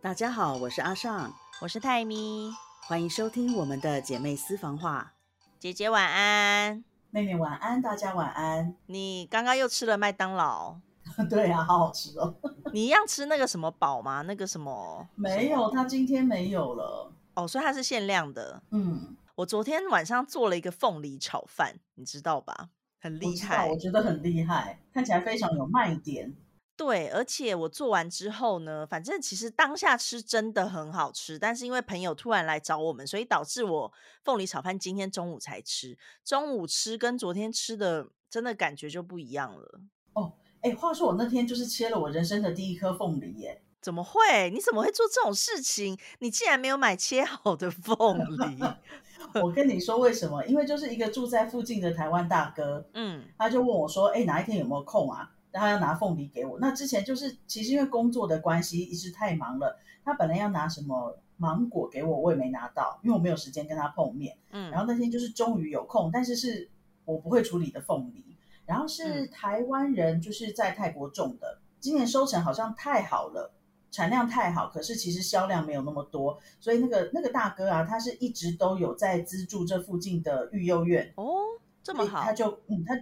大家好，我是阿尚，我是泰咪，欢迎收听我们的姐妹私房话。姐姐晚安，妹妹晚安，大家晚安。你刚刚又吃了麦当劳？对啊，好好吃哦。你一样吃那个什么堡吗？那个什么？没有，他今天没有了。哦，所以它是限量的。嗯，我昨天晚上做了一个凤梨炒饭，你知道吧？很厉害，我觉得很厉害，看起来非常有卖点。对，而且我做完之后呢，反正其实当下吃真的很好吃，但是因为朋友突然来找我们，所以导致我凤梨炒饭今天中午才吃。中午吃跟昨天吃的真的感觉就不一样了。哦，哎，话说我那天就是切了我人生的第一颗凤梨耶？怎么会？你怎么会做这种事情？你竟然没有买切好的凤梨？我跟你说为什么？因为就是一个住在附近的台湾大哥，嗯，他就问我说：“哎，哪一天有没有空啊？”他要拿凤梨给我，那之前就是其实因为工作的关系一直太忙了，他本来要拿什么芒果给我，我也没拿到，因为我没有时间跟他碰面。嗯，然后那天就是终于有空，但是是我不会处理的凤梨，然后是台湾人就是在泰国种的，今年收成好像太好了，产量太好，可是其实销量没有那么多，所以那个那个大哥啊，他是一直都有在资助这附近的育幼院哦，这么好，他就嗯他。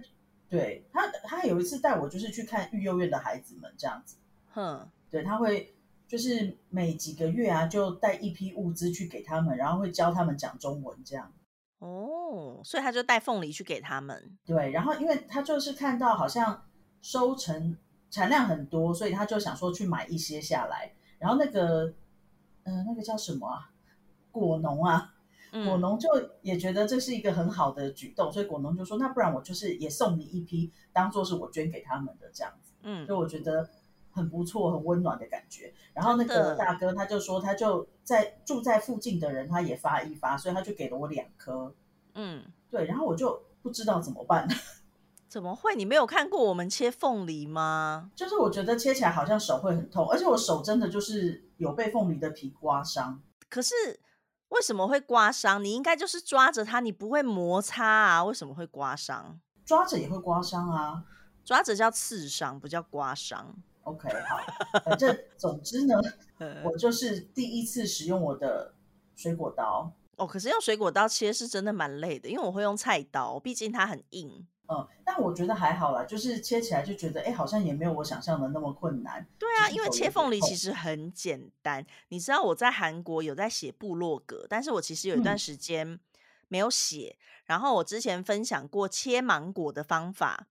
对他，他有一次带我就是去看育幼院的孩子们这样子，哼，对他会就是每几个月啊就带一批物资去给他们，然后会教他们讲中文这样。哦，所以他就带凤梨去给他们。对，然后因为他就是看到好像收成产量很多，所以他就想说去买一些下来。然后那个，嗯，那个叫什么啊？果农啊。果农就也觉得这是一个很好的举动，所以果农就说：“那不然我就是也送你一批，当做是我捐给他们的这样子。”嗯，所以我觉得很不错，很温暖的感觉。然后那个大哥他就说，他就在住在附近的人，他也发一发，所以他就给了我两颗。嗯，对。然后我就不知道怎么办。怎么会？你没有看过我们切凤梨吗？就是我觉得切起来好像手会很痛，而且我手真的就是有被凤梨的皮刮伤。可是。为什么会刮伤？你应该就是抓着它，你不会摩擦啊？为什么会刮伤？抓着也会刮伤啊！抓着叫刺伤，不叫刮伤。OK，好，反正 总之呢，我就是第一次使用我的水果刀。哦，可是用水果刀切是真的蛮累的，因为我会用菜刀，毕竟它很硬。嗯，但我觉得还好啦，就是切起来就觉得，哎，好像也没有我想象的那么困难。对啊，因为切凤梨其实很简单。你知道我在韩国有在写部落格，但是我其实有一段时间没有写。然后我之前分享过切芒果的方法，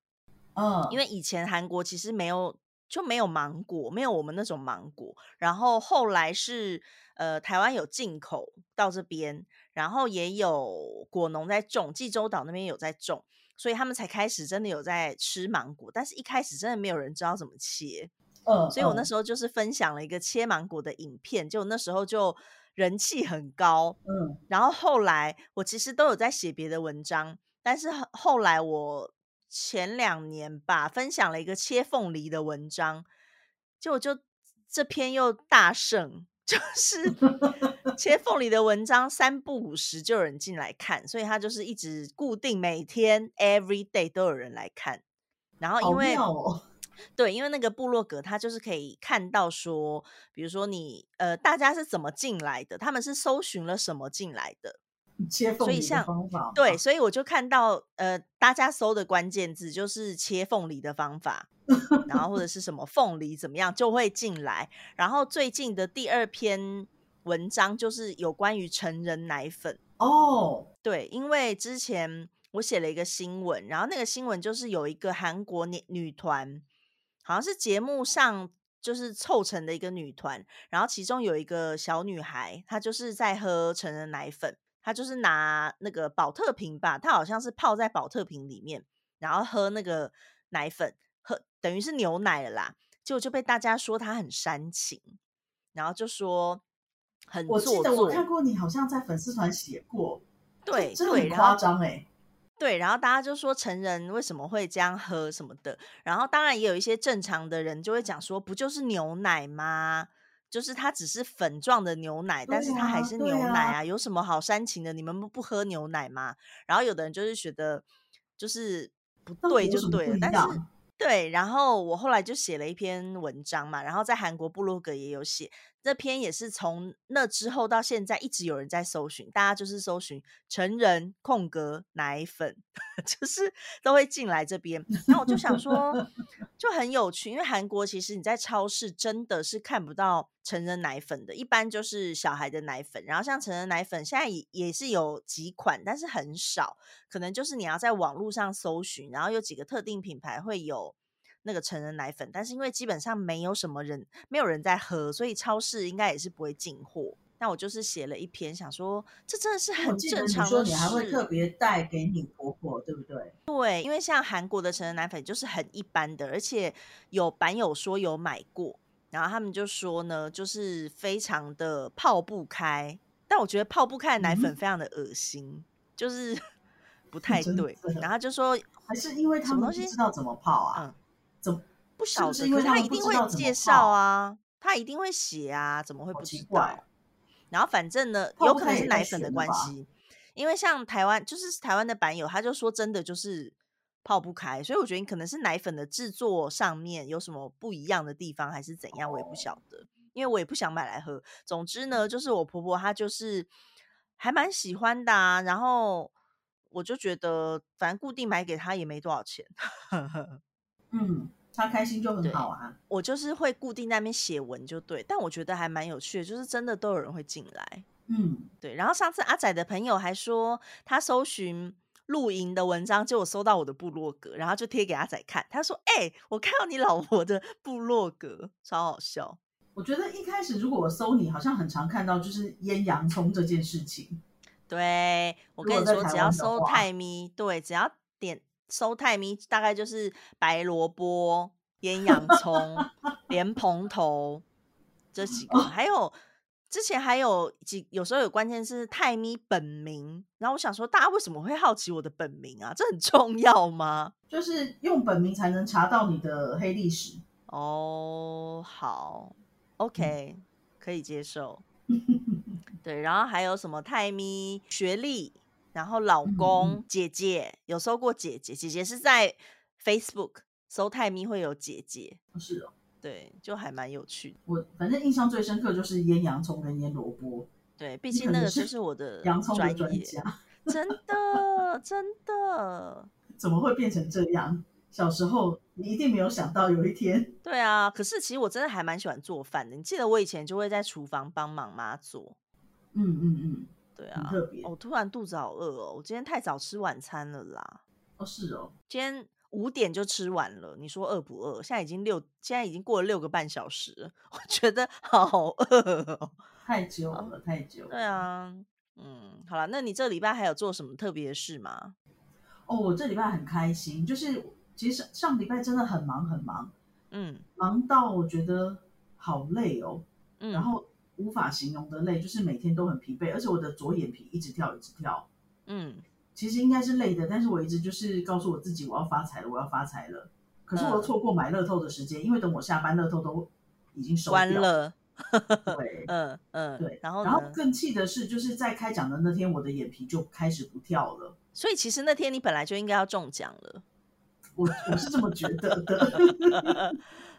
嗯，因为以前韩国其实没有就没有芒果，没有我们那种芒果。然后后来是呃台湾有进口到这边，然后也有果农在种，济州岛那边有在种。所以他们才开始真的有在吃芒果，但是一开始真的没有人知道怎么切，嗯，所以我那时候就是分享了一个切芒果的影片，就那时候就人气很高，嗯，然后后来我其实都有在写别的文章，但是后来我前两年吧分享了一个切凤梨的文章，就我就这篇又大胜。就是切缝里的文章三不五时就有人进来看，所以他就是一直固定每天 every day 都有人来看。然后因为对，因为那个部落格他就是可以看到说，比如说你呃大家是怎么进来的，他们是搜寻了什么进来的。切凤梨的方法，对，所以我就看到，呃，大家搜的关键字就是切凤梨的方法，然后或者是什么凤梨怎么样就会进来。然后最近的第二篇文章就是有关于成人奶粉哦，对，因为之前我写了一个新闻，然后那个新闻就是有一个韩国女女团，好像是节目上就是凑成的一个女团，然后其中有一个小女孩，她就是在喝成人奶粉。他就是拿那个保特瓶吧，他好像是泡在保特瓶里面，然后喝那个奶粉，喝等于是牛奶了啦。结果就被大家说他很煽情，然后就说很我记得我看过你好像在粉丝团写过，对，真的很夸张哎。对，然后大家就说成人为什么会这样喝什么的，然后当然也有一些正常的人就会讲说，不就是牛奶吗？就是它只是粉状的牛奶，但是它还是牛奶啊，有什么好煽情的？你们不不喝牛奶吗？然后有的人就是觉得就是不对就对了，但是对，然后我后来就写了一篇文章嘛，然后在韩国部落格也有写，这篇也是从那之后到现在一直有人在搜寻，大家就是搜寻成人空格奶粉，就是都会进来这边。然后我就想说，就很有趣，因为韩国其实你在超市真的是看不到成人奶粉的，一般就是小孩的奶粉。然后像成人奶粉现在也也是有几款，但是很少，可能就是你要在网络上搜寻，然后有几个特定品牌会有。那个成人奶粉，但是因为基本上没有什么人，没有人在喝，所以超市应该也是不会进货。那我就是写了一篇，想说这真的是很正常。你说你还会特别带给你婆婆，对不对？对，因为像韩国的成人奶粉就是很一般的，而且有版友说有买过，然后他们就说呢，就是非常的泡不开。但我觉得泡不开的奶粉非常的恶心，就是 不 太对。然后就说还是因为他们不知道怎么泡啊。不晓得，可是他一定会介绍啊，他一定会写啊，怎么会不知道？然后反正呢，有可能是奶粉的关系，因为像台湾就是台湾的版友，他就说真的就是泡不开，所以我觉得你可能是奶粉的制作上面有什么不一样的地方，还是怎样，我也不晓得，因为我也不想买来喝。总之呢，就是我婆婆她就是还蛮喜欢的，啊，然后我就觉得反正固定买给她也没多少钱。嗯。他开心就很好啊！我就是会固定那边写文就对，但我觉得还蛮有趣的，就是真的都有人会进来。嗯，对。然后上次阿仔的朋友还说他搜寻露营的文章，结果搜到我的部落格，然后就贴给阿仔看。他说：“哎，我看到你老婆的部落格，超好笑。”我觉得一开始如果我搜你，好像很常看到就是腌洋葱这件事情。对，我跟你说，只要搜泰咪，对，只要点。收泰咪大概就是白萝卜、腌洋 葱、莲蓬头这几个，还有之前还有几有时候有关键是泰咪本名，然后我想说大家为什么会好奇我的本名啊？这很重要吗？就是用本名才能查到你的黑历史哦。好，OK，可以接受。对，然后还有什么泰咪学历？然后老公、姐姐有搜过姐姐，姐姐是在 Facebook 搜泰咪会有姐姐，是哦，对，就还蛮有趣的。我反正印象最深刻就是腌洋葱跟腌萝卜，对，毕竟那个就是我 的洋葱的专家，真的真的，怎么会变成这样？小时候你一定没有想到有一天，对啊，可是其实我真的还蛮喜欢做饭的。你记得我以前就会在厨房帮忙妈做，嗯嗯嗯。对啊，特别。我突然肚子好饿哦，我今天太早吃晚餐了啦。哦，是哦，今天五点就吃完了。你说饿不饿？现在已经六，现在已经过了六个半小时，我觉得好 饿哦。太久了，太久。对啊，嗯，好了，那你这礼拜还有做什么特别的事吗？哦，我这礼拜很开心，就是其实上礼拜真的很忙很忙，嗯，忙到我觉得好累哦，嗯，然后。无法形容的累，就是每天都很疲惫，而且我的左眼皮一直跳，一直跳。嗯，其实应该是累的，但是我一直就是告诉我自己，我要发财了，我要发财了。可是我又错过买乐透的时间，因为等我下班，乐透都已经收完了。对，嗯嗯，对。然后，然后更气的是，就是在开奖的那天，我的眼皮就开始不跳了。所以其实那天你本来就应该要中奖了。我我是这么觉得的。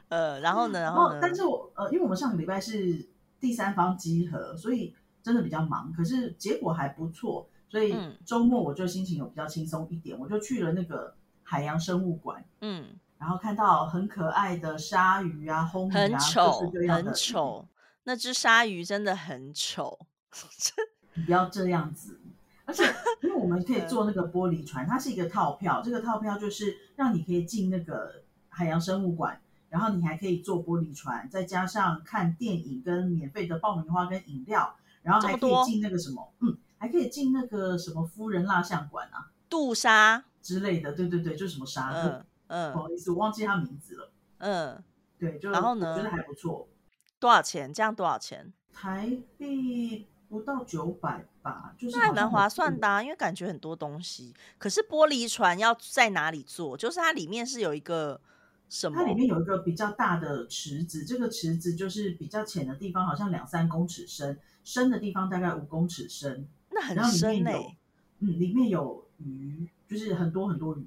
呃，然后呢？然后，但是我呃，因为我们上个礼拜是。第三方集合，所以真的比较忙，可是结果还不错，所以周末我就心情有比较轻松一点，我就去了那个海洋生物馆，嗯，然后看到很可爱的鲨鱼啊，红鱼啊，丑，很丑，那只鲨鱼真的很丑，你不要这样子，而且 因为我们可以坐那个玻璃船，它是一个套票，这个套票就是让你可以进那个海洋生物馆。然后你还可以坐玻璃船，再加上看电影跟免费的爆米花跟饮料，然后还可以进那个什么，嗯，还可以进那个什么夫人蜡像馆啊，杜莎之类的，对对对，就是什么沙，嗯嗯，不好意思，我忘记他名字了，嗯，对，就然后呢，觉得还不错，多少钱？这样多少钱？台币不到九百吧，就是还蛮划算的，因为感觉很多东西。可是玻璃船要在哪里坐？就是它里面是有一个。它里面有一个比较大的池子，这个池子就是比较浅的地方，好像两三公尺深，深的地方大概五公尺深。那很深嘞。嗯，里面有鱼，就是很多很多鱼。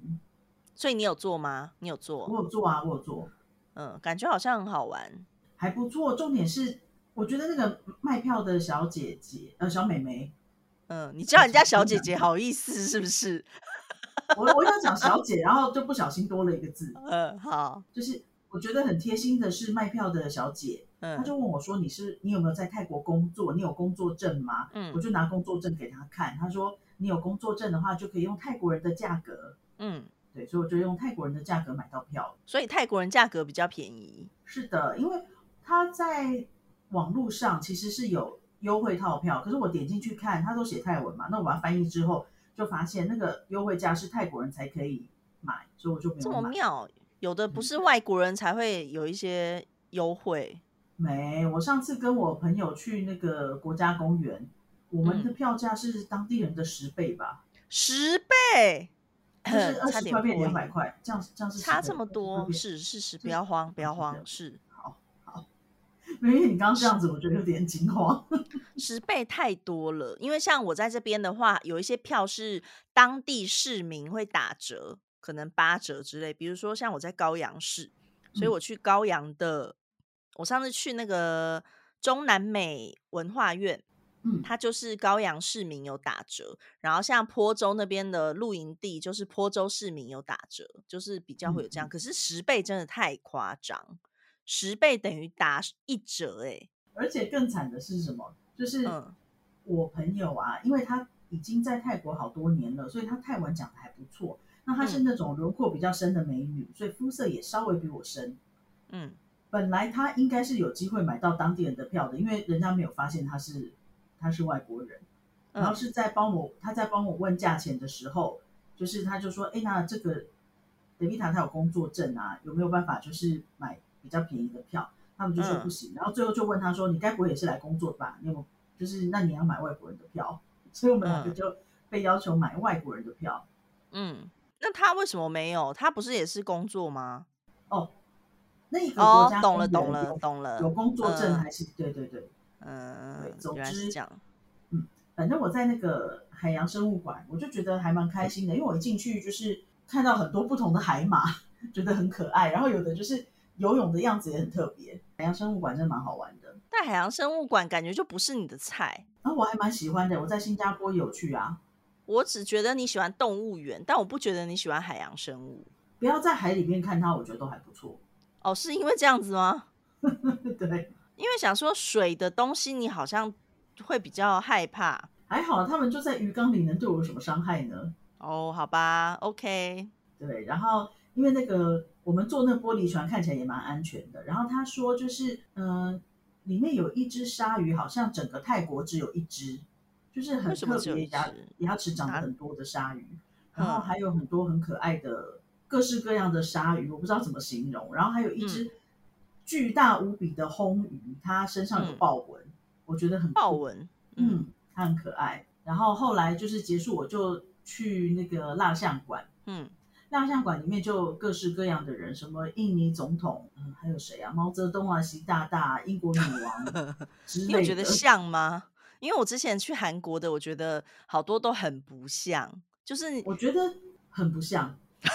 所以你有做吗？你有做？我有做啊，我有做。嗯，感觉好像很好玩，还不错。重点是我觉得那个卖票的小姐姐，呃，小美眉，嗯，你叫人家小姐姐，好意思是不是？我我要讲小姐，然后就不小心多了一个字。嗯，好，就是我觉得很贴心的是卖票的小姐，嗯，她就问我说：“你是你有没有在泰国工作？你有工作证吗？”嗯，我就拿工作证给她看，她说：“你有工作证的话，就可以用泰国人的价格。”嗯，对，所以我就用泰国人的价格买到票，所以泰国人价格比较便宜。是的，因为他在网络上其实是有优惠套票，可是我点进去看，他都写泰文嘛，那我把它翻译之后。就发现那个优惠价是泰国人才可以买，所以我就没有这么妙。有的不是外国人才会有一些优惠。没，我上次跟我朋友去那个国家公园，我们的票价是当地人的十倍吧？十倍，就是二十块变两百块，这样这样是差这么多？是是是，不要慌，不要慌，是。因为你刚刚这样子，我觉得有点惊慌。十倍太多了，因为像我在这边的话，有一些票是当地市民会打折，可能八折之类。比如说像我在高阳市，所以我去高阳的，我上次去那个中南美文化院，嗯，它就是高阳市民有打折。然后像坡州那边的露营地，就是坡州市民有打折，就是比较会有这样。可是十倍真的太夸张。十倍等于打一折哎，而且更惨的是什么？就是我朋友啊，因为他已经在泰国好多年了，所以他泰文讲的还不错。那他是那种轮廓比较深的美女，所以肤色也稍微比我深。嗯，本来他应该是有机会买到当地人的票的，因为人家没有发现他是他是外国人。然后是在帮我他在帮我问价钱的时候，就是他就说：“哎，那这个德比塔他有工作证啊，有没有办法就是买？”比较便宜的票，他们就说不行，然后最后就问他说：“你该不会也是来工作吧？你有就是那你要买外国人的票？” 所以我们两个就被要求买外国人的票。嗯，那他为什么没有？他不是也是工作吗？哦，那个国家懂了懂了懂了，有工作证还是对对对，嗯，总之讲，嗯，反正我在那个海洋生物馆，我就觉得还蛮开心的，因为我一进去就是看到很多不同的海马，觉得很可爱，然后有的就是。游泳的样子也很特别，海洋生物馆真的蛮好玩的。但海洋生物馆感觉就不是你的菜啊，我还蛮喜欢的。我在新加坡有去啊。我只觉得你喜欢动物园，但我不觉得你喜欢海洋生物。不要在海里面看它，我觉得都还不错。哦，是因为这样子吗？对，因为想说水的东西，你好像会比较害怕。还好，他们就在鱼缸里，能对我有什么伤害呢？哦，好吧，OK。对，然后。因为那个我们坐那玻璃船看起来也蛮安全的。然后他说，就是嗯，里面有一只鲨鱼，好像整个泰国只有一只，就是很特别牙牙齿长得很多的鲨鱼。然后还有很多很可爱的各式各样的鲨鱼，我不知道怎么形容。然后还有一只巨大无比的红鱼，它身上有豹纹，我觉得很豹纹，嗯，它很可爱。然后后来就是结束，我就去那个蜡像馆，嗯。蜡像馆里面就各式各样的人，什么印尼总统，嗯，还有谁啊？毛泽东啊，习大大，英国女王 之类的。你觉得像吗？因为我之前去韩国的，我觉得好多都很不像，就是我觉得很不像。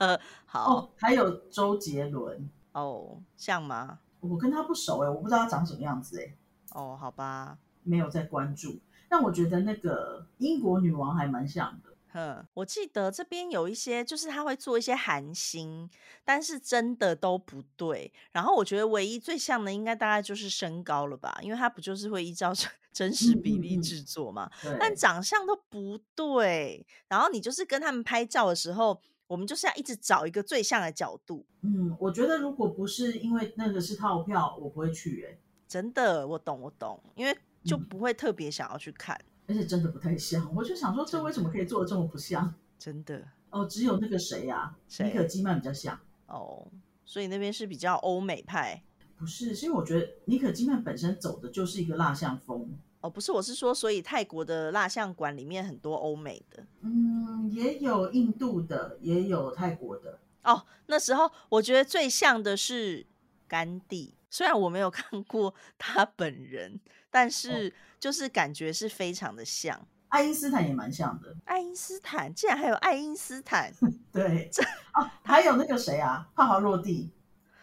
好，哦还有周杰伦哦，像吗？我跟他不熟哎，我不知道他长什么样子哎。哦，好吧，没有在关注。但我觉得那个英国女王还蛮像的。嗯，我记得这边有一些，就是他会做一些韩星，但是真的都不对。然后我觉得唯一最像的，应该大概就是身高了吧，因为他不就是会依照真 实比例制作嘛。但长相都不对。然后你就是跟他们拍照的时候，我们就是要一直找一个最像的角度。嗯，我觉得如果不是因为那个是套票，我不会去。哎，真的，我懂，我懂，因为就不会特别想要去看。而且真的不太像，我就想说，这为什么可以做的这么不像？真的哦，只有那个谁呀，尼可基曼比较像哦，所以那边是比较欧美派。不是，是因为我觉得尼可基曼本身走的就是一个蜡像风哦，不是，我是说，所以泰国的蜡像馆里面很多欧美的，嗯，也有印度的，也有泰国的。哦，那时候我觉得最像的是甘地，虽然我没有看过他本人，但是。就是感觉是非常的像，爱因斯坦也蛮像的。爱因斯坦竟然还有爱因斯坦，对，这哦，还有那个谁啊，帕华洛蒂。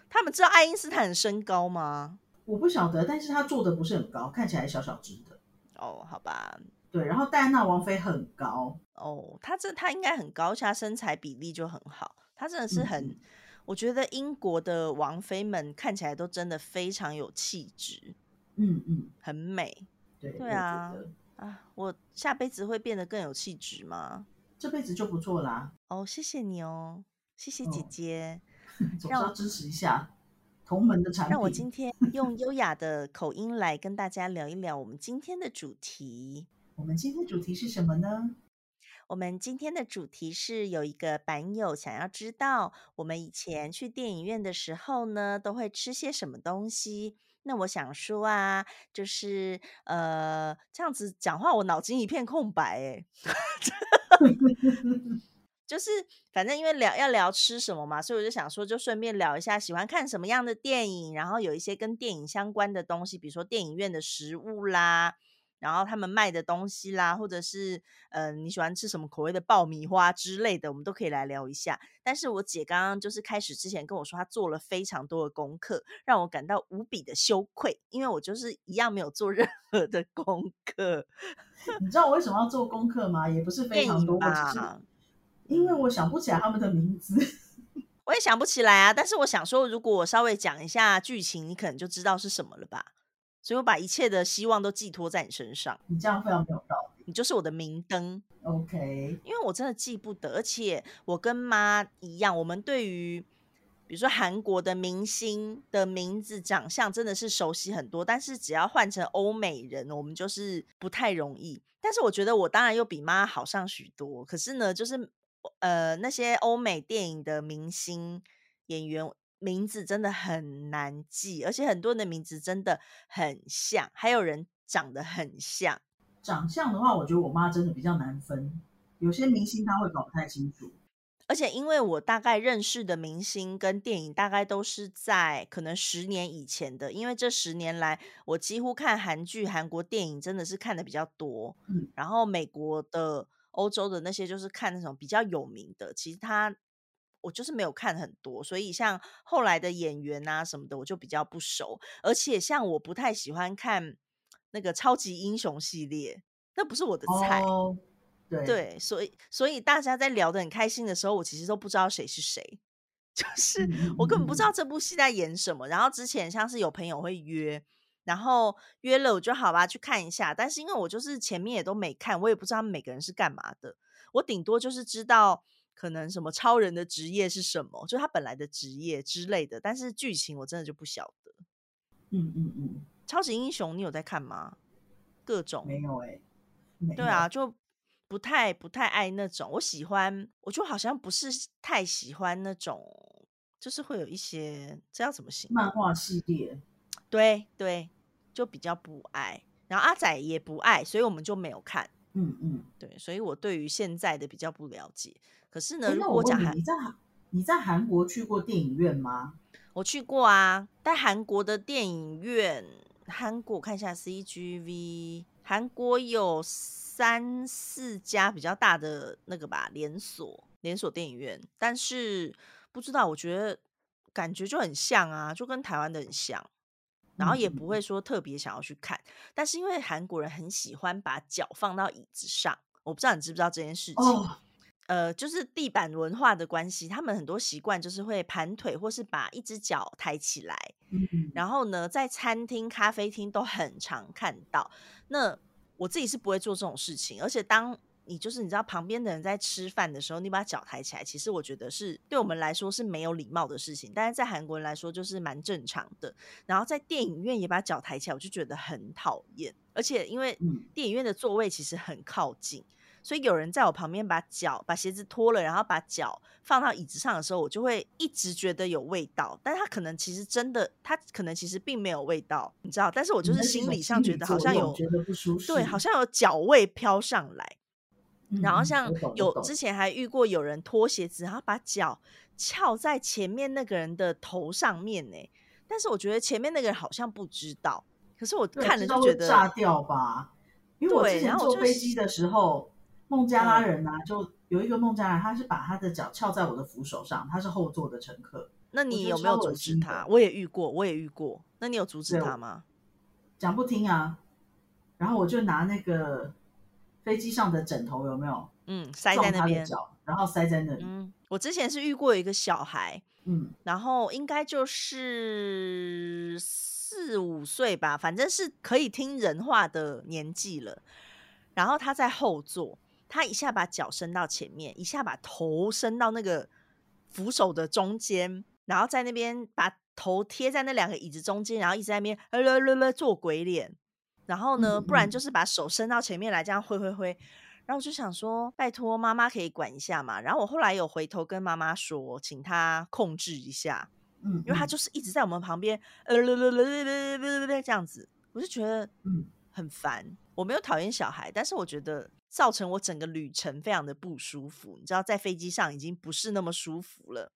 他们知道爱因斯坦的身高吗？我不晓得，但是他坐的不是很高，看起来小小只的。哦，好吧。对，然后戴安娜王妃很高。哦，她这她应该很高，她身材比例就很好。她真的是很，我觉得英国的王妃们看起来都真的非常有气质。嗯嗯，很美。对对啊啊，我下辈子会变得更有气质吗？这辈子就不错啦。哦，谢谢你哦，谢谢姐姐，总是要支持一下。同门的产品，让我今天 用优雅的口音来跟大家聊一聊我们今天的主题。我们今天主题是什么呢？我们今天的主题是有一个版友想要知道，我们以前去电影院的时候呢，都会吃些什么东西。那我想说啊，就是呃，这样子讲话，我脑筋一片空白哎。就是，反正因为聊要聊吃什么嘛，所以我就想说，就顺便聊一下喜欢看什么样的电影，然后有一些跟电影相关的东西，比如说电影院的食物啦，然后他们卖的东西啦，或者是呃你喜欢吃什么口味的爆米花之类的，我们都可以来聊一下。但是我姐刚刚就是开始之前跟我说，她做了非常多的功课，让我感到无比的羞愧，因为我就是一样没有做任何的功课。你知道我为什么要做功课吗？也不是非常多，只是。因为我想不起来他们的名字，我也想不起来啊。但是我想说，如果我稍微讲一下剧情，你可能就知道是什么了吧。所以我把一切的希望都寄托在你身上。你这样非常没有道理。你就是我的明灯。OK。因为我真的记不得，而且我跟妈一样，我们对于比如说韩国的明星的名字、长相真的是熟悉很多，但是只要换成欧美人，我们就是不太容易。但是我觉得我当然又比妈好上许多。可是呢，就是。呃，那些欧美电影的明星演员名字真的很难记，而且很多人的名字真的很像，还有人长得很像。长相的话，我觉得我妈真的比较难分，有些明星她会搞不太清楚。而且因为我大概认识的明星跟电影大概都是在可能十年以前的，因为这十年来我几乎看韩剧、韩国电影真的是看的比较多，嗯，然后美国的。欧洲的那些就是看那种比较有名的，其实他我就是没有看很多，所以像后来的演员啊什么的，我就比较不熟。而且像我不太喜欢看那个超级英雄系列，那不是我的菜。对，所以所以大家在聊得很开心的时候，我其实都不知道谁是谁，就是我根本不知道这部戏在演什么。然后之前像是有朋友会约。然后约了我就好吧，去看一下。但是因为我就是前面也都没看，我也不知道他们每个人是干嘛的。我顶多就是知道可能什么超人的职业是什么，就他本来的职业之类的。但是剧情我真的就不晓得。嗯嗯嗯，超级英雄你有在看吗？各种没有哎。对啊，就不太不太爱那种。我喜欢，我就好像不是太喜欢那种，就是会有一些这要怎么形容？漫画系列。对对，就比较不爱，然后阿仔也不爱，所以我们就没有看。嗯嗯，对，所以我对于现在的比较不了解。可是呢，如果我讲你在你在韩国去过电影院吗？我去过啊，在韩国的电影院，韩国看一下 CGV，韩国有三四家比较大的那个吧连锁连锁电影院，但是不知道，我觉得感觉就很像啊，就跟台湾的很像。然后也不会说特别想要去看，但是因为韩国人很喜欢把脚放到椅子上，我不知道你知不知道这件事情。呃，就是地板文化的关系，他们很多习惯就是会盘腿或是把一只脚抬起来。然后呢，在餐厅、咖啡厅都很常看到。那我自己是不会做这种事情，而且当。你就是你知道旁边的人在吃饭的时候，你把脚抬起来，其实我觉得是对我们来说是没有礼貌的事情，但是在韩国人来说就是蛮正常的。然后在电影院也把脚抬起来，我就觉得很讨厌。而且因为电影院的座位其实很靠近，所以有人在我旁边把脚把鞋子脱了，然后把脚放到椅子上的时候，我就会一直觉得有味道。但他可能其实真的，他可能其实并没有味道，你知道？但是我就是心理上觉得好像有对，好像有脚味飘上来。然后像有之前还遇过有人脱鞋子，然后把脚翘在前面那个人的头上面呢。但是我觉得前面那个人好像不知道，可是我看了就觉得炸掉吧。因为我之前坐飞机的时候，孟加拉人啊，就有一个孟加拉人，他是把他的脚翘在我的扶手上，他是后座的乘客，那你有没有阻止他？我也遇过，我也遇过。那你有阻止他吗？讲不听啊，然后我就拿那个飞机上的枕头有没有？嗯，塞在那边，然后塞在那里。嗯，我之前是遇过一个小孩，嗯，然后应该就是四五岁吧，反正是可以听人话的年纪了。然后他在后座，他一下把脚伸到前面，一下把头伸到那个扶手的中间，然后在那边把头贴在那两个椅子中间，然后一直在那边呃呃呃做鬼脸。然后呢，不然就是把手伸到前面来，这样挥挥挥。然后我就想说，拜托妈妈可以管一下嘛。然后我后来有回头跟妈妈说，请她控制一下，嗯，因为她就是一直在我们旁边，呃，这样子，我就觉得嗯很烦。我没有讨厌小孩，但是我觉得造成我整个旅程非常的不舒服。你知道，在飞机上已经不是那么舒服了，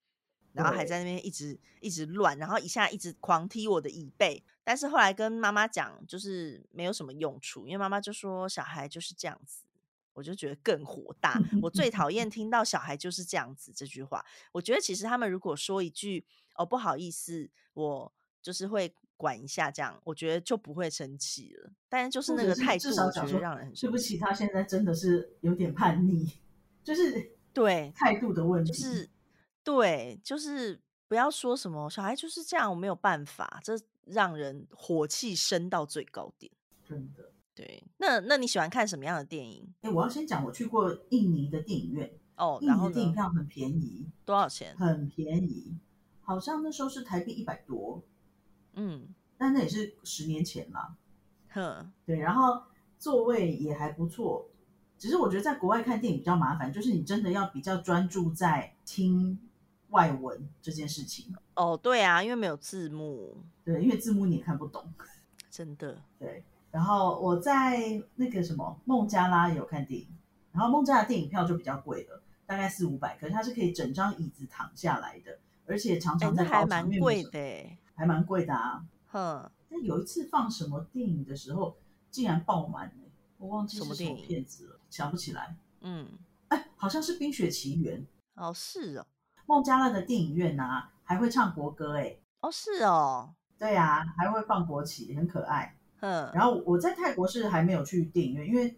然后还在那边一直一直乱，然后一下一直狂踢我的椅背。但是后来跟妈妈讲，就是没有什么用处，因为妈妈就说小孩就是这样子。我就觉得更火大。我最讨厌 听到“小孩就是这样子”这句话。我觉得其实他们如果说一句“哦，不好意思，我就是会管一下”这样，我觉得就不会生气了。但是就是那个态度，我觉得让人很对不起。他现在真的是有点叛逆，就是对态度的问题。就是对，就是不要说什么小孩就是这样，我没有办法，这让人火气升到最高点。真的。对，那那你喜欢看什么样的电影？哎，我要先讲，我去过印尼的电影院哦，印尼的电影票很便宜，多少钱？很便宜，好像那时候是台币一百多，嗯，但那也是十年前了，哼，对，然后座位也还不错，只是我觉得在国外看电影比较麻烦，就是你真的要比较专注在听外文这件事情。哦，对啊，因为没有字幕，对，因为字幕你也看不懂，真的，对。然后我在那个什么孟加拉有看电影，然后孟加拉电影票就比较贵了，大概四五百，可是它是可以整张椅子躺下来的，而且常常在还蛮贵的，还蛮贵的啊。哼，但有一次放什么电影的时候，竟然爆满哎，我忘记是什么片子了，想不起来。嗯，哎，好像是《冰雪奇缘》哦，是哦。孟加拉的电影院呐，还会唱国歌哎。哦，是哦。对啊，还会放国旗，很可爱。嗯，然后我在泰国是还没有去电影院，因为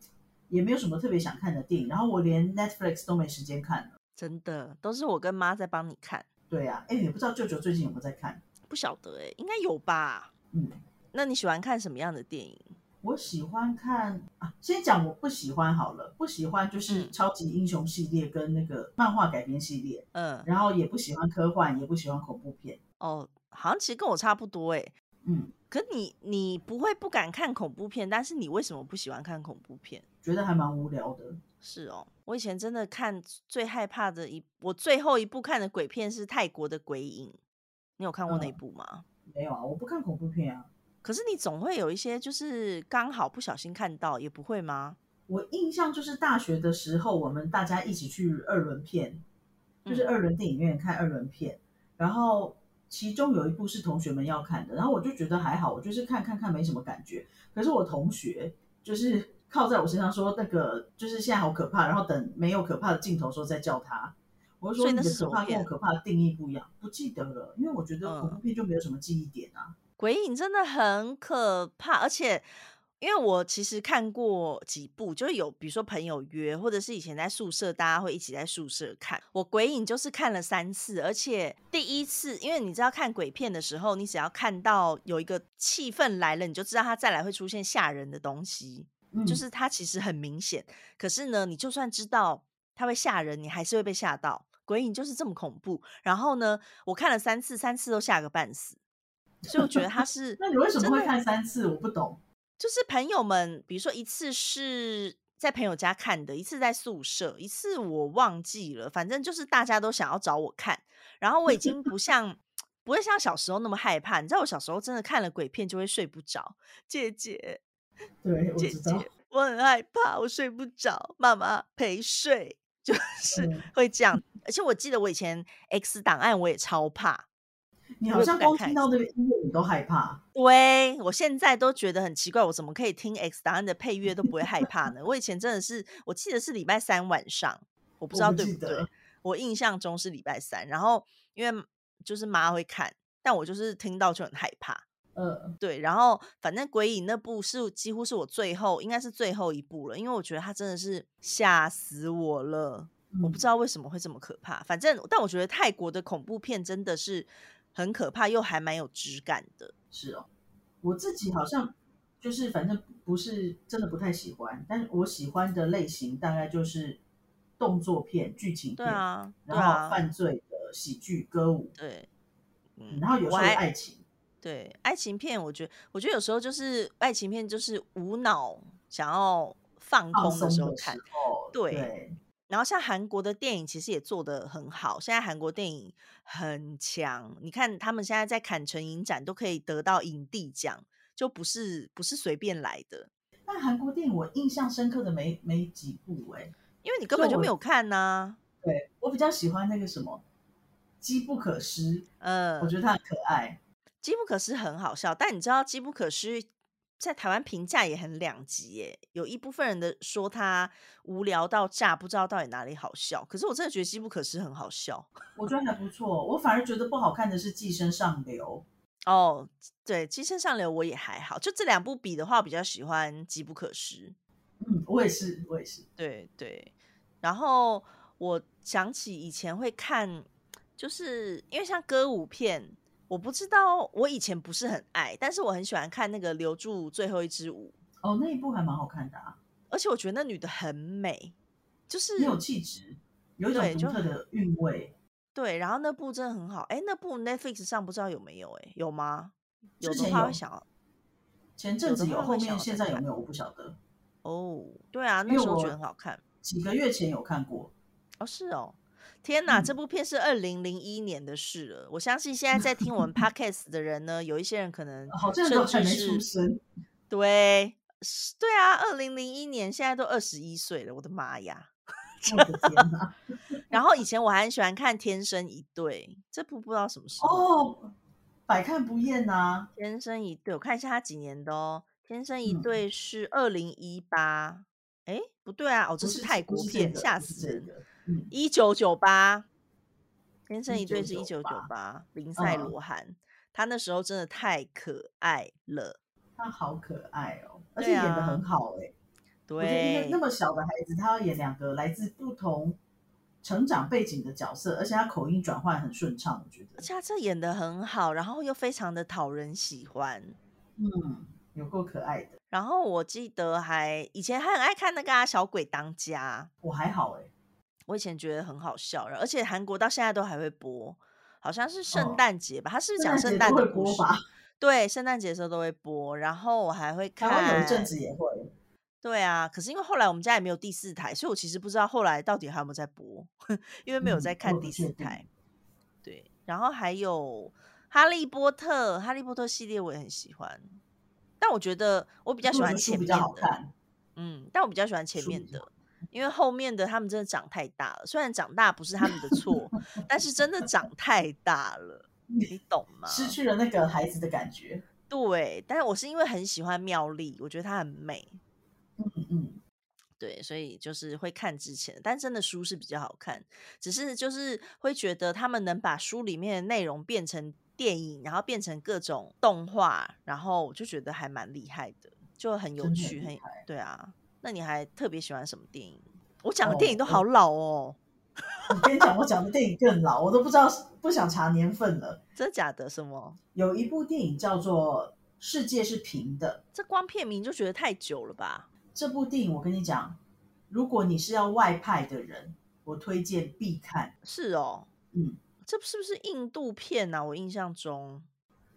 也没有什么特别想看的电影，然后我连 Netflix 都没时间看了。真的，都是我跟妈在帮你看。对啊，哎，也不知道舅舅最近有没有在看？不晓得哎，应该有吧。嗯，那你喜欢看什么样的电影？我喜欢看啊，先讲我不喜欢好了，不喜欢就是超级英雄系列跟那个漫画改编系列。嗯，然后也不喜欢科幻，也不喜欢恐怖片。哦，好像其实跟我差不多哎。嗯。可你你不会不敢看恐怖片，但是你为什么不喜欢看恐怖片？觉得还蛮无聊的。是哦，我以前真的看最害怕的一，我最后一部看的鬼片是泰国的《鬼影》，你有看过那部吗？没有啊，我不看恐怖片啊。可是你总会有一些就是刚好不小心看到，也不会吗？我印象就是大学的时候，我们大家一起去二轮片，就是二轮电影院看二轮片，然后。其中有一部是同学们要看的，然后我就觉得还好，我就是看看看没什么感觉。可是我同学就是靠在我身上说那个就是现在好可怕，然后等没有可怕的镜头时候再叫他。我就说你的可怕跟我可怕的定义不一样，不记得了，因为我觉得恐怖片就没有什么记忆点啊。鬼影真的很可怕，而且。因为我其实看过几部，就是有比如说朋友约，或者是以前在宿舍，大家会一起在宿舍看。我鬼影就是看了三次，而且第一次，因为你知道看鬼片的时候，你只要看到有一个气氛来了，你就知道它再来会出现吓人的东西，就是它其实很明显。可是呢，你就算知道它会吓人，你还是会被吓到。鬼影就是这么恐怖。然后呢，我看了三次，三次都吓个半死，所以我觉得他是。那你为什么会看三次？我不懂。就是朋友们，比如说一次是在朋友家看的，一次在宿舍，一次我忘记了，反正就是大家都想要找我看，然后我已经不像不会像小时候那么害怕。你知道我小时候真的看了鬼片就会睡不着，姐姐，对，姐姐，我很害怕，我睡不着，妈妈陪睡，就是会这样。而且我记得我以前 X 档案我也超怕。你好像光听到那个音乐你都害怕。对，我现在都觉得很奇怪，我怎么可以听 X 档案的配乐都不会害怕呢？我以前真的是，我记得是礼拜三晚上，我不知道对不对，我印象中是礼拜三。然后因为就是妈会看，但我就是听到就很害怕。呃，对，然后反正鬼影那部是几乎是我最后应该是最后一部了，因为我觉得它真的是吓死我了。我不知道为什么会这么可怕，反正但我觉得泰国的恐怖片真的是很可怕，又还蛮有质感的。是哦，我自己好像就是反正不是真的不太喜欢，但是我喜欢的类型大概就是动作片、剧情片，啊然后犯罪的喜剧、歌舞，对，嗯，然后有时候爱情。对爱情片，我觉得，我觉得有时候就是爱情片，就是无脑想要放空的时候看。对，然后像韩国的电影，其实也做得很好。现在韩国电影很强，你看他们现在在坎城影展都可以得到影帝奖，就不是不是随便来的。那韩国电影我印象深刻的没没几部哎，因为你根本就没有看呐。对我比较喜欢那个什么《机不可失》，嗯，我觉得它很可爱。机不可失很好笑，但你知道机不可失在台湾评价也很两极耶。有一部分人的说他无聊到炸，不知道到底哪里好笑。可是我真的觉得机不可失很好笑，我觉得还不错。我反而觉得不好看的是寄生上流。哦，对，寄生上流我也还好。就这两部比的话，我比较喜欢机不可失。嗯，我也是，我也是。对对。然后我想起以前会看，就是因为像歌舞片。我不知道，我以前不是很爱，但是我很喜欢看那个留住最后一支舞。哦，那一部还蛮好看的啊，而且我觉得那女的很美，就是很有气质，有一种独特的韵味。对，然后那部真的很好。哎，那部 Netflix 上不知道有没有？哎，有吗？有的话会想，前阵子有，后面现在有没有？我不晓得。哦，对啊，那时候觉得很好看。几个月前有看过。哦，是哦。天哪，这部片是二零零一年的事了。我相信现在在听我们 podcast 的人呢，有一些人可能甚至是对，对啊，二零零一年现在都二十一岁了，我的妈呀！我的天哪！然后以前我还很喜欢看《天生一对》，这部不知道什么时候哦，百看不厌呐，《天生一对》，我看一下它几年的哦，《天生一对》是二零一八，哎，不对啊，哦，这是泰国片，吓死人！一九九八，天生一对是一九九八，林赛罗韩，他那时候真的太可爱了，他好可爱哦，而且演的很好哎，对，那么小的孩子，他要演两个来自不同成长背景的角色，而且他口音转换很顺畅，我觉得，而且他这演的很好，然后又非常的讨人喜欢，嗯，有够可爱的。然后我记得还以前还很爱看那个小鬼当家，我还好哎。我以前觉得很好笑，而且韩国到现在都还会播，好像是圣诞节吧？他是讲圣诞的故事？对，圣诞节的时候都会播。然后我还会看，有一阵子也会。对啊，可是因为后来我们家也没有第四台，所以我其实不知道后来到底还有没有在播，因为没有在看第四台。对，然后还有哈利波特，哈利波特系列我也很喜欢，但我觉得我比较喜欢前面的。嗯，但我比较喜欢前面的。因为后面的他们真的长太大了，虽然长大不是他们的错，但是真的长太大了，你懂 吗？失去了那个孩子的感觉。对，但是我是因为很喜欢妙丽，我觉得她很美。嗯嗯，对，所以就是会看之前，但真的书是比较好看，只是就是会觉得他们能把书里面的内容变成电影，然后变成各种动画，然后我就觉得还蛮厉害的，就很有趣，很对啊。那你还特别喜欢什么电影？我讲的电影都好老哦。我跟你讲，我讲的电影更老，我都不知道，不想查年份了。真假的？什么？有一部电影叫做《世界是平的》，这光片名就觉得太久了吧？这部电影我跟你讲，如果你是要外派的人，我推荐必看。是哦，嗯，这是不是印度片啊？我印象中，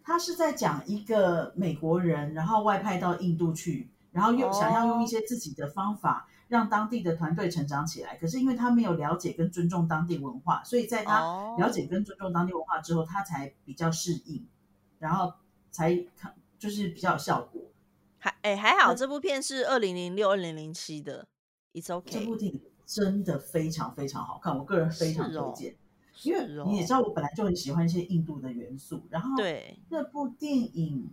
他是在讲一个美国人，然后外派到印度去。然后又想要用一些自己的方法让当地的团队成长起来，可是因为他没有了解跟尊重当地文化，所以在他了解跟尊重当地文化之后，他才比较适应，然后才看就是比较有效果。还哎还好，这部片是二零零六二零零七的，It's OK。这部电影真的非常非常好看，我个人非常推荐，因为你也知道我本来就很喜欢一些印度的元素，然后对那部电影。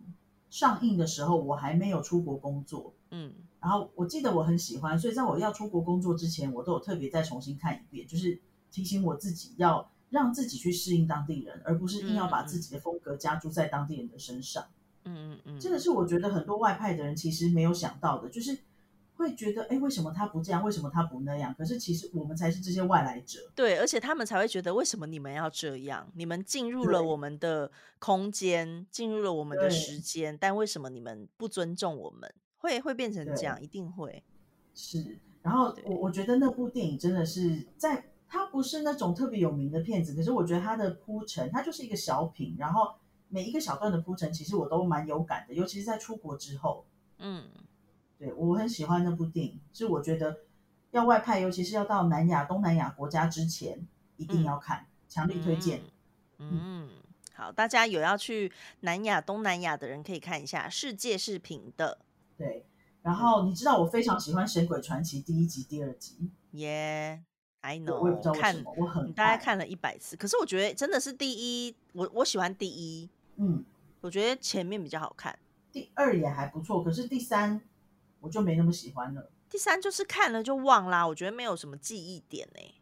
上映的时候我还没有出国工作，嗯，然后我记得我很喜欢，所以在我要出国工作之前，我都有特别再重新看一遍，就是提醒我自己要让自己去适应当地人，而不是硬要把自己的风格加注在当地人的身上。嗯嗯嗯，这个是我觉得很多外派的人其实没有想到的，就是会觉得，哎，为什么他不这样？为什么他不那样？可是其实我们才是这些外来者。对，而且他们才会觉得，为什么你们要这样？你们进入了我们的空间，进入了我们的时间，但为什么你们不尊重我们？会会变成这样，一定会。是，然后我我觉得那部电影真的是在，它不是那种特别有名的片子，可是我觉得它的铺陈，它就是一个小品，然后。每一个小段的铺陈，其实我都蛮有感的，尤其是在出国之后。嗯，对我很喜欢那部电影，是我觉得要外派，尤其是要到南亚、东南亚国家之前，一定要看，强力推荐。嗯，好，大家有要去南亚、东南亚的人可以看一下，世界是平的。对，然后你知道我非常喜欢《神鬼传奇》第一集、第二集。耶。I know，我也不知道为什么，我很大概看了一百次，可是我觉得真的是第一，我我喜欢第一，嗯，我觉得前面比较好看，第二也还不错，可是第三我就没那么喜欢了。第三就是看了就忘啦，我觉得没有什么记忆点呢。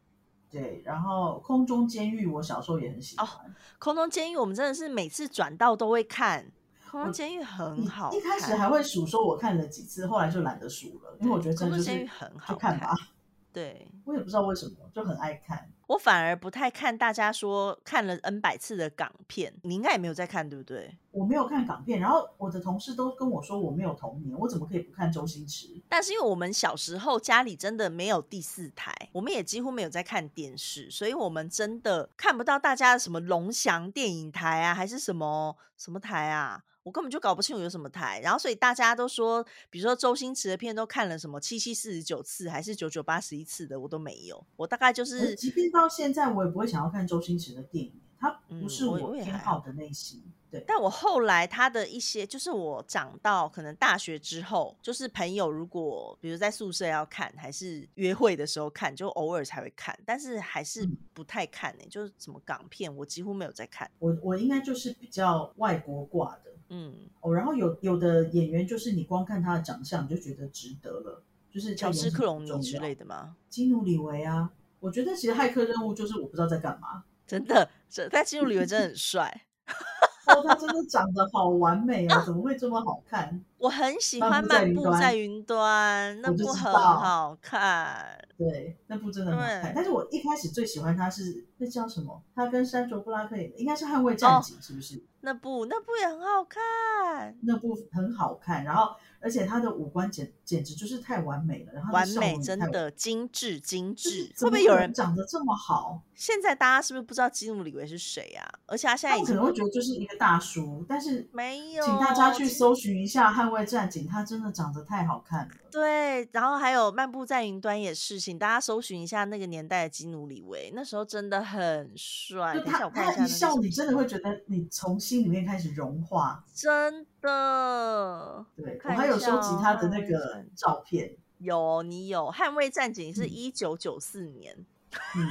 对，然后空中监狱我小时候也很喜欢，哦空中监狱我们真的是每次转到都会看，空中监狱很好，一开始还会数说我看了几次，后来就懒得数了，因为我觉得空中监狱很好看吧。对，我也不知道为什么，就很爱看。我反而不太看大家说看了 N 百次的港片，你应该也没有在看，对不对？我没有看港片，然后我的同事都跟我说我没有童年，我怎么可以不看周星驰？但是因为我们小时候家里真的没有第四台，我们也几乎没有在看电视，所以我们真的看不到大家什么龙翔电影台啊，还是什么什么台啊。我根本就搞不清楚有什么台，然后所以大家都说，比如说周星驰的片都看了什么七七四十九次，还是九九八十一次的，我都没有。我大概就是，即便到现在，我也不会想要看周星驰的电影，他不是我偏好的类型。对，但我后来他的一些，就是我长到可能大学之后，就是朋友如果比如在宿舍要看，还是约会的时候看，就偶尔才会看，但是还是不太看呢。就是什么港片，我几乎没有在看。我我应该就是比较外国挂的。嗯哦，然后有有的演员就是你光看他的长相就觉得值得了，就是乔治克隆尼之类的吗？基努里维啊，我觉得其实骇客任务就是我不知道在干嘛，真的，这但基努里维真的很帅。哦，他真的长得好完美哦，怎么会这么好看？我很喜欢《漫步在云端》，那部很好看。对，那部真的很好看。但是我一开始最喜欢他是那叫什么？他跟山卓布拉克演的，应该是《捍卫战警》，是不是？那部那部也很好看，那部很好看。然后。而且他的五官简简直就是太完美了，然后完美真的精致精致，会不会有人长得这么好？现在大家是不是不知道基努里维是谁啊？而且他现在可能会觉得就是一个大叔，但是没有，请大家去搜寻一下《捍卫战警》，他真的长得太好看了。对，然后还有《漫步在云端》也是，请大家搜寻一下那个年代的基努里维，那时候真的很帅。就他他一笑，你真的会觉得你从心里面开始融化，真的。对，我还有收集他的那个照片。有，你有《捍卫战警》是一九九四年，嗯，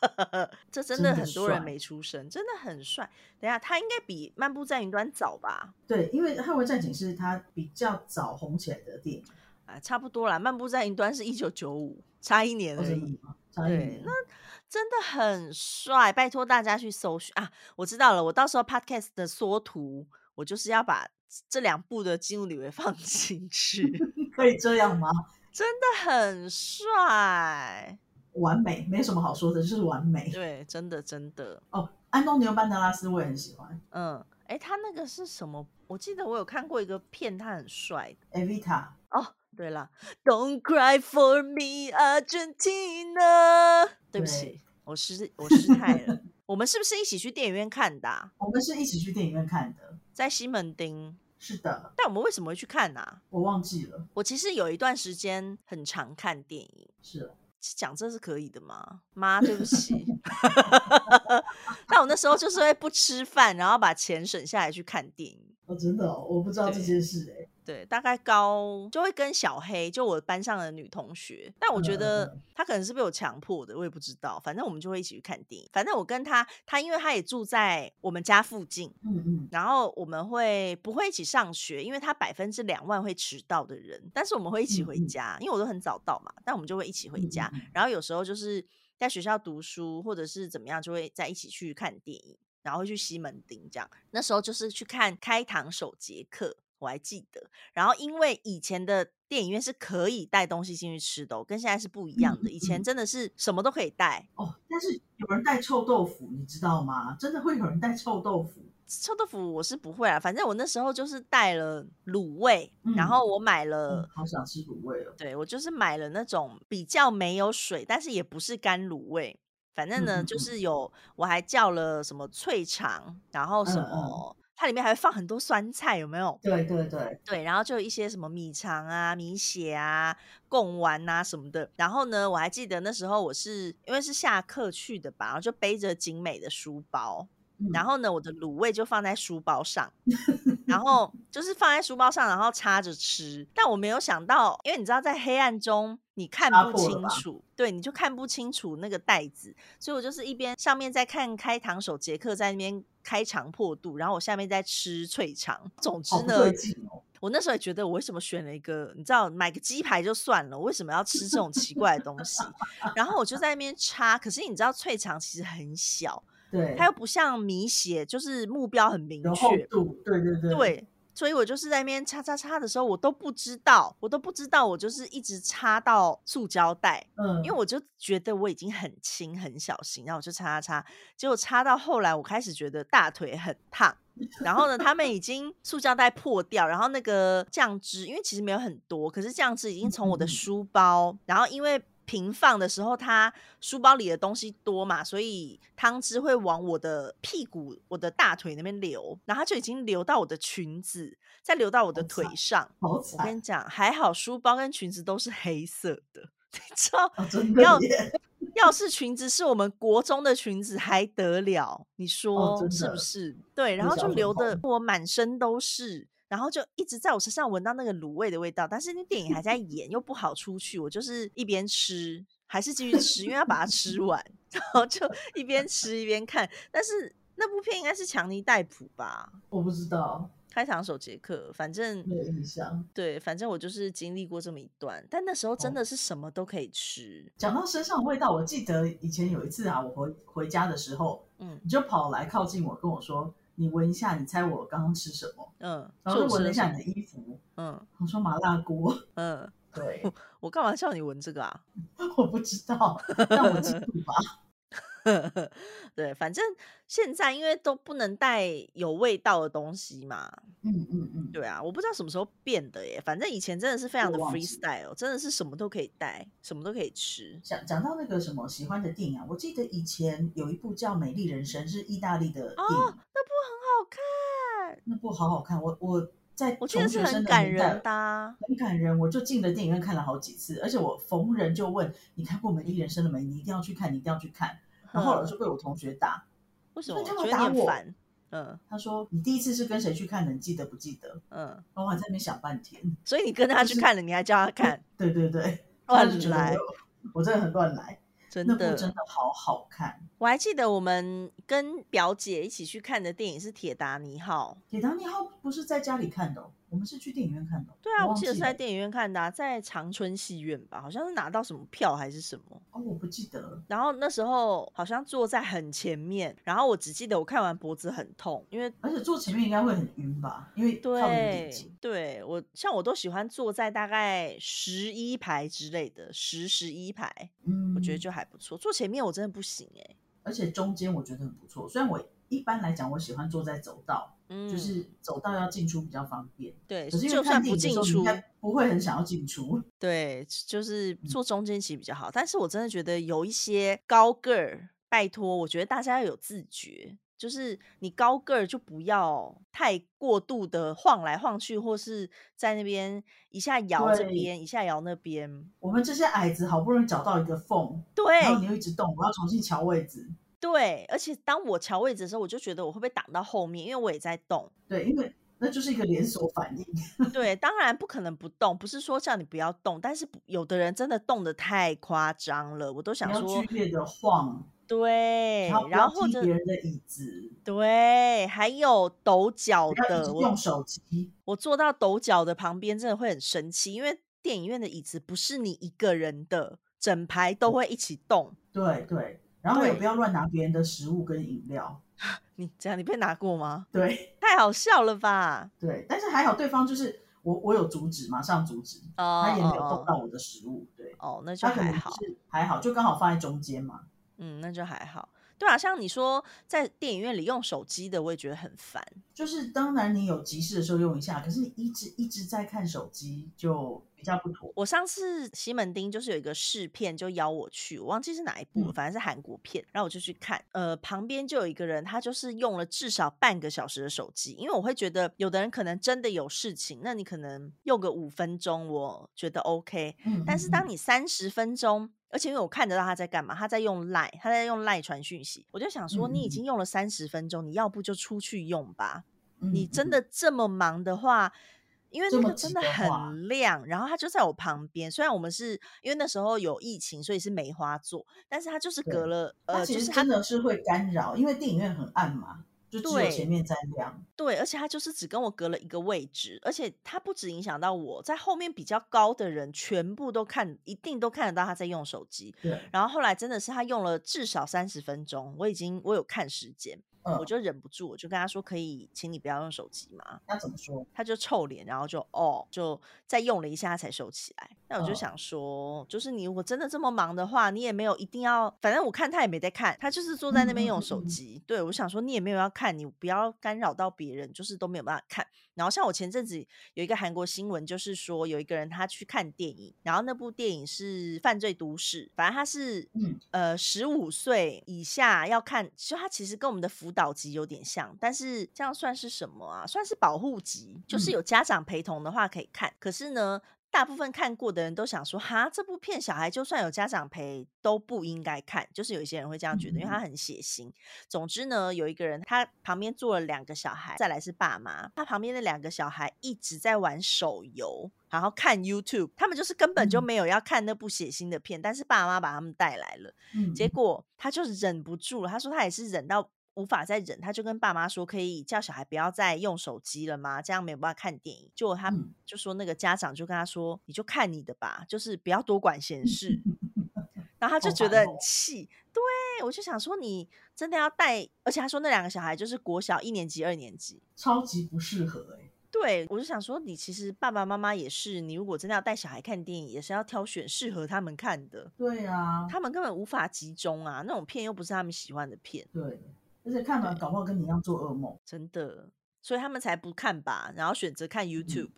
这真的很多人没出生，真的很帅。等下，他应该比《漫步在云端》早吧？对，因为《捍卫战警》是他比较早红起来的电影。啊，差不多啦，《漫步在云端》是一九九五，差一年而已。对，那真的很帅，拜托大家去搜寻啊！我知道了，我到时候 Podcast 的缩图，我就是要把这两部的基努里维放 进去，可以这样吗？真的很帅，完美，没什么好说的，就是完美。对，真的真的。哦，安东尼奥·班德拉斯我也很喜欢。嗯，哎，他那个是什么？我记得我有看过一个片，他很帅的。Evita。哦。对了，Don't cry for me, Argentina。对不起，我失我失态了。我们是不是一起去电影院看的？我们是一起去电影院看的，在西门町。是的，但我们为什么会去看呢？我忘记了。我其实有一段时间很常看电影。是，讲这是可以的吗？妈，对不起。但我那时候就是会不吃饭，然后把钱省下来去看电影。哦，真的，哦我不知道这件事哎。对，大概高就会跟小黑，就我班上的女同学，但我觉得她可能是被我强迫的，我也不知道。反正我们就会一起去看电影。反正我跟她，她因为她也住在我们家附近，嗯嗯，然后我们会不会一起上学？因为她百分之两万会迟到的人，但是我们会一起回家，因为我都很早到嘛。但我们就会一起回家，然后有时候就是。在学校读书或者是怎么样，就会在一起去看电影，然后会去西门町这样。那时候就是去看《开膛手杰克》，我还记得。然后因为以前的电影院是可以带东西进去吃的，跟现在是不一样的。以前真的是什么都可以带哦，但是有人带臭豆腐，你知道吗？真的会有人带臭豆腐。臭豆腐我是不会啊，反正我那时候就是带了卤味，然后我买了，好想吃卤味哦。对我就是买了那种比较没有水，但是也不是干卤味，反正呢就是有，我还叫了什么脆肠，然后什么，它里面还会放很多酸菜，有没有？对对对对，然后就有一些什么米肠啊、米血啊、贡丸啊什么的。然后呢，我还记得那时候我是因为是下课去的吧，然后就背着精美的书包。然后呢，我的卤味就放在书包上，然后就是放在书包上，然后插着吃。但我没有想到，因为你知道，在黑暗中你看不清楚，对，你就看不清楚那个袋子，所以我就是一边上面在看《开膛手杰克》在那边开肠破肚，然后我下面在吃脆肠。总之呢，我那时候也觉得，我为什么选了一个，你知道，买个鸡排就算了，我为什么要吃这种奇怪的东西？然后我就在那边插，可是你知道，脆肠其实很小。对，它又不像米血，就是目标很明确。对对对。对，所以我就是在那边擦擦擦的时候，我都不知道，我都不知道，我就是一直擦到塑胶袋。嗯。因为我就觉得我已经很轻很小心，然后我就插插插，结果擦到后来，我开始觉得大腿很烫。然后呢，他们已经塑胶袋破掉，然后那个酱汁，因为其实没有很多，可是酱汁已经从我的书包，然后因为。平放的时候，他书包里的东西多嘛，所以汤汁会往我的屁股、我的大腿那边流，然后就已经流到我的裙子，再流到我的腿上。我跟你讲，还好书包跟裙子都是黑色的，你知道？要要是裙子是我们国中的裙子还得了？你说是不是？对，然后就流的我满身都是。然后就一直在我身上闻到那个卤味的味道，但是那电影还在 演，又不好出去，我就是一边吃，还是继续吃，因为要把它吃 完，然后就一边吃一边看。但是那部片应该是强尼戴普吧？我不知道，开场手杰克，反正没有印象。对，反正我就是经历过这么一段，但那时候真的是什么都可以吃。讲到身上的味道，我记得以前有一次啊，我回回家的时候，嗯，你就跑来靠近我，跟我说。你闻一下，你猜我刚刚吃什么？嗯，然后闻了一下你的衣服，嗯，我说麻辣锅，嗯，对，我干嘛叫你闻这个啊？我不知道，让我记住吧。对，反正现在因为都不能带有味道的东西嘛。嗯嗯嗯，对啊，我不知道什么时候变的耶。反正以前真的是非常的 freestyle，真的是什么都可以带，什么都可以吃。讲讲到那个什么喜欢的电影啊，我记得以前有一部叫《美丽人生》，是意大利的电影，那部很好看，那部好好看。我我在我觉得是很感人的，很感人。我就进了电影院看了好几次，而且我逢人就问你看过《美丽人生》了没？你一定要去看，你一定要去看。然后老师被我同学打，为什么？觉得打我。嗯，他说你第一次是跟谁去看的？你记得不记得？嗯，然后我在那边想半天。所以你跟他去看了，你还叫他看？对对对，乱来，我真的很乱来。真的真的好好看！我还记得我们跟表姐一起去看的电影是《铁达尼号》。铁达尼号不是在家里看的，我们是去电影院看的。对啊，我记得是在电影院看的，在长春戏院吧，好像是拿到什么票还是什么。哦，我不记得了。然后那时候好像坐在很前面，然后我只记得我看完脖子很痛，因为而且坐前面应该会很晕吧，因为对对，我像我都喜欢坐在大概十一排之类的，十十一排，嗯，我觉得就还不错。坐前面我真的不行哎。而且中间我觉得很不错，虽然我一般来讲我喜欢坐在走道，嗯，就是走道要进出比较方便。对，可是就算不进出，不会很想要进出。对，就是坐中间其实比较好。但是我真的觉得有一些高个儿，拜托，我觉得大家要有自觉。就是你高个儿就不要太过度的晃来晃去，或是在那边一下摇这边，一下摇那边。我们这些矮子好不容易找到一个缝，对，然后你又一直动，我要重新调位置。对，而且当我调位置的时候，我就觉得我会被挡到后面，因为我也在动。对，因为那就是一个连锁反应。对，当然不可能不动，不是说叫你不要动，但是有的人真的动的太夸张了，我都想说剧烈的晃。对，然后或者别人的椅子，对，还有抖脚的，用手机。我坐到抖脚的旁边，真的会很生气，因为电影院的椅子不是你一个人的，整排都会一起动。对对，然后也不要乱拿别人的食物跟饮料。你这样，你被拿过吗？对，太好笑了吧？对，但是还好，对方就是我，我有阻止，马上阻止，他也没有动到我的食物。对，哦，那就还好，还好，就刚好放在中间嘛。嗯，那就还好。对啊，像你说在电影院里用手机的，我也觉得很烦。就是当然你有急事的时候用一下，可是你一直一直在看手机就比较不妥。我上次西门町就是有一个试片，就邀我去，我忘记是哪一部，反正是韩国片，然后我就去看。呃，旁边就有一个人，他就是用了至少半个小时的手机，因为我会觉得有的人可能真的有事情，那你可能用个五分钟，我觉得 OK。嗯，但是当你三十分钟。而且因为我看得到他在干嘛，他在用赖，他在用赖传讯息，我就想说，你已经用了三十分钟，你要不就出去用吧？你真的这么忙的话，因为那个真的很亮，然后他就在我旁边。虽然我们是因为那时候有疫情，所以是梅花座，但是他就是隔了呃，其实真的是会干扰，因为电影院很暗嘛。就只有前面在亮，对，而且他就是只跟我隔了一个位置，而且他不止影响到我在后面比较高的人，全部都看，一定都看得到他在用手机。对，然后后来真的是他用了至少三十分钟，我已经我有看时间。我就忍不住，我就跟他说：“可以，请你不要用手机吗？”那怎么说？他就臭脸，然后就哦，就再用了一下，才收起来。那我就想说，就是你如果真的这么忙的话，你也没有一定要，反正我看他也没在看，他就是坐在那边用手机。对我想说，你也没有要看，你不要干扰到别人，就是都没有办法看。然后像我前阵子有一个韩国新闻，就是说有一个人他去看电影，然后那部电影是犯罪都市，反正他是嗯呃十五岁以下要看，就他其实跟我们的辅导级有点像，但是这样算是什么啊？算是保护级，就是有家长陪同的话可以看。可是呢？大部分看过的人都想说，哈，这部片小孩就算有家长陪都不应该看，就是有一些人会这样觉得，因为他很血腥。总之呢，有一个人他旁边坐了两个小孩，再来是爸妈，他旁边的两个小孩一直在玩手游，然后看 YouTube，他们就是根本就没有要看那部血腥的片，但是爸妈把他们带来了，结果他就忍不住了，他说他也是忍到。无法再忍，他就跟爸妈说：“可以叫小孩不要再用手机了吗？这样没有办法看电影。”就他就说那个家长就跟他说：“你就看你的吧，就是不要多管闲事。”然后他就觉得很气。对我就想说，你真的要带？而且他说那两个小孩就是国小一年级、二年级，超级不适合哎。对我就想说，你其实爸爸妈妈也是，你如果真的要带小孩看电影，也是要挑选适合他们看的。对啊，他们根本无法集中啊，那种片又不是他们喜欢的片。对。而且看完搞不好跟你一样做噩梦，真的，所以他们才不看吧，然后选择看 YouTube。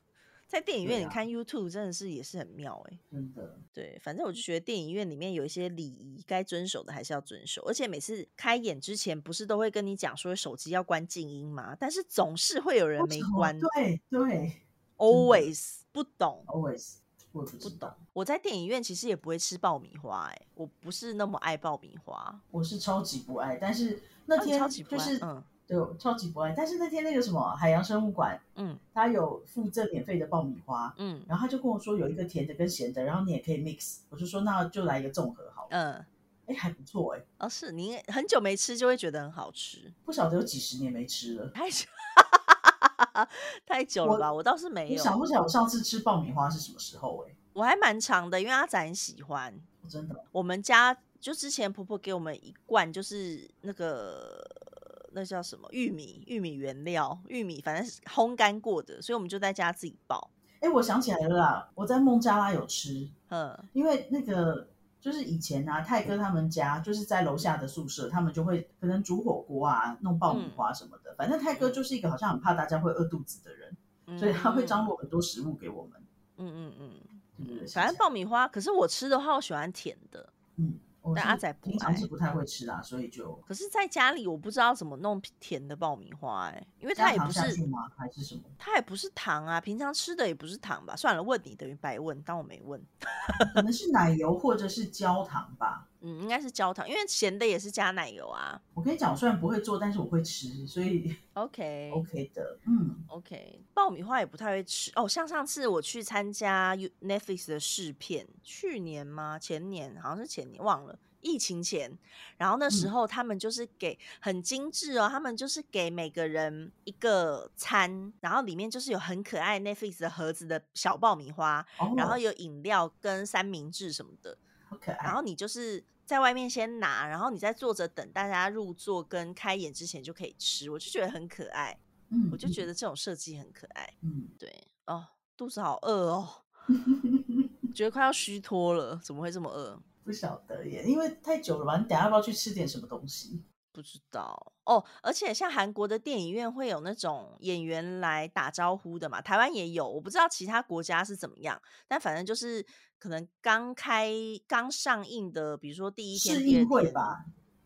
在电影院里看 YouTube 真的是也是很妙哎，真的。对，反正我就觉得电影院里面有一些礼仪该遵守的还是要遵守，而且每次开演之前不是都会跟你讲说手机要关静音吗？但是总是会有人没关。对对，Always 不懂，Always 不懂。我在电影院其实也不会吃爆米花哎，我不是那么爱爆米花，我是超级不爱，但是。那天就是嗯，对，超级不爱。但是那天那个什么海洋生物馆，嗯，他有附赠免费的爆米花，嗯，然后他就跟我说有一个甜的跟咸的，然后你也可以 mix。我就说那就来一个综合好了，嗯，哎还不错哎。哦，是你很久没吃就会觉得很好吃，不晓得有几十年没吃了，太久，太久了吧？我倒是没有，想不起来我上次吃爆米花是什么时候哎。我还蛮长的，因为阿仔很喜欢，真的。我们家。就之前婆婆给我们一罐，就是那个那叫什么玉米玉米原料玉米，反正是烘干过的，所以我们就在家自己爆。哎，我想起来了啦，我在孟加拉有吃，嗯，因为那个就是以前啊，泰哥他们家就是在楼下的宿舍，他们就会可能煮火锅啊，弄爆米花什么的。反正泰哥就是一个好像很怕大家会饿肚子的人，所以他会张罗很多食物给我们。嗯嗯嗯，反正爆米花，可是我吃的话，我喜欢甜的。嗯。但阿仔平常是不太会吃啦，所以就可是在家里我不知道怎么弄甜的爆米花哎，因为它也不是还是什么，它也不是糖啊，平常吃的也不是糖吧？算了，问你等于白问，当我没问。可能是奶油或者是焦糖吧。嗯，应该是焦糖，因为咸的也是加奶油啊。我跟你讲，我虽然不会做，但是我会吃，所以 OK OK 的。嗯，OK，爆米花也不太会吃哦。像上次我去参加 Netflix 的试片，去年吗？前年好像是前年，忘了。疫情前，然后那时候他们就是给很精致哦，他们就是给每个人一个餐，然后里面就是有很可爱 Netflix 的盒子的小爆米花，然后有饮料跟三明治什么的，好可爱。然后你就是在外面先拿，然后你在坐着等大家入座跟开演之前就可以吃，我就觉得很可爱。嗯，我就觉得这种设计很可爱。嗯，对哦，肚子好饿哦，觉得快要虚脱了，怎么会这么饿？不晓得耶，因为太久了吧？你等下要不要去吃点什么东西？不知道哦。而且像韩国的电影院会有那种演员来打招呼的嘛，台湾也有，我不知道其他国家是怎么样。但反正就是可能刚开刚上映的，比如说第一天试映会吧。